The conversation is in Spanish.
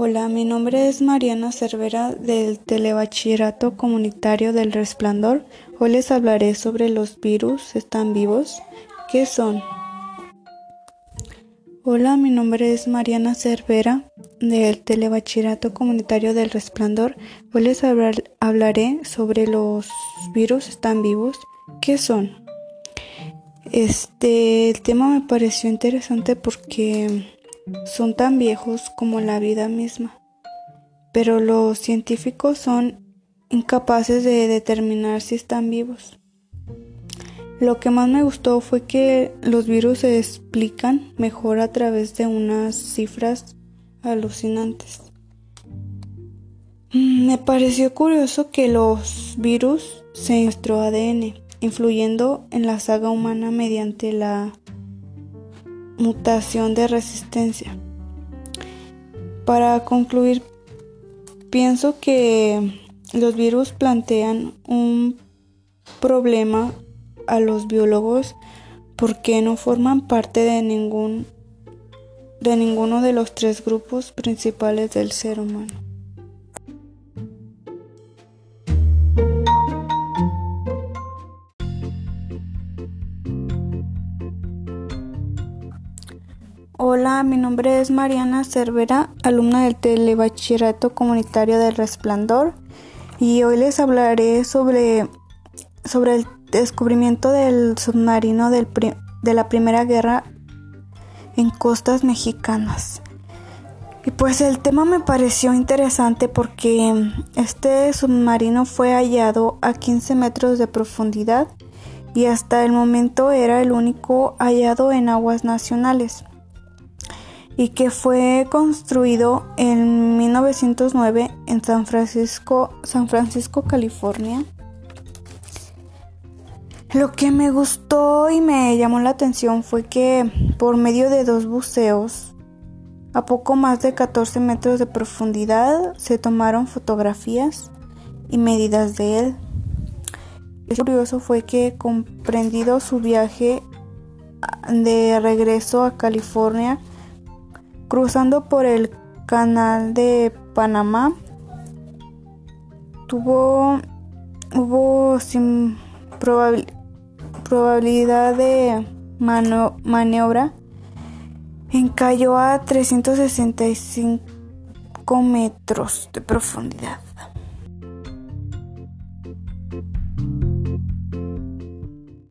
Hola, mi nombre es Mariana Cervera del Telebachillerato Comunitario del Resplandor. Hoy les hablaré sobre los virus. ¿Están vivos? ¿Qué son? Hola, mi nombre es Mariana Cervera del Telebachillerato Comunitario del Resplandor. Hoy les hablaré sobre los virus. ¿Están vivos? ¿Qué son? Este, el tema me pareció interesante porque son tan viejos como la vida misma, pero los científicos son incapaces de determinar si están vivos. Lo que más me gustó fue que los virus se explican mejor a través de unas cifras alucinantes. Mm, me pareció curioso que los virus se nuestro ADN, influyendo en la saga humana mediante la mutación de resistencia. Para concluir, pienso que los virus plantean un problema a los biólogos porque no forman parte de ningún de ninguno de los tres grupos principales del ser humano. Hola, mi nombre es Mariana Cervera, alumna del Telebachillerato Comunitario del Resplandor, y hoy les hablaré sobre, sobre el descubrimiento del submarino de la Primera Guerra en costas mexicanas. Y pues el tema me pareció interesante porque este submarino fue hallado a 15 metros de profundidad y hasta el momento era el único hallado en aguas nacionales y que fue construido en 1909 en San Francisco, San Francisco, California. Lo que me gustó y me llamó la atención fue que por medio de dos buceos a poco más de 14 metros de profundidad se tomaron fotografías y medidas de él. Lo curioso fue que comprendido su viaje de regreso a California, cruzando por el canal de Panamá, tuvo hubo sin probabilidad de maniobra encalló a 365 metros de profundidad.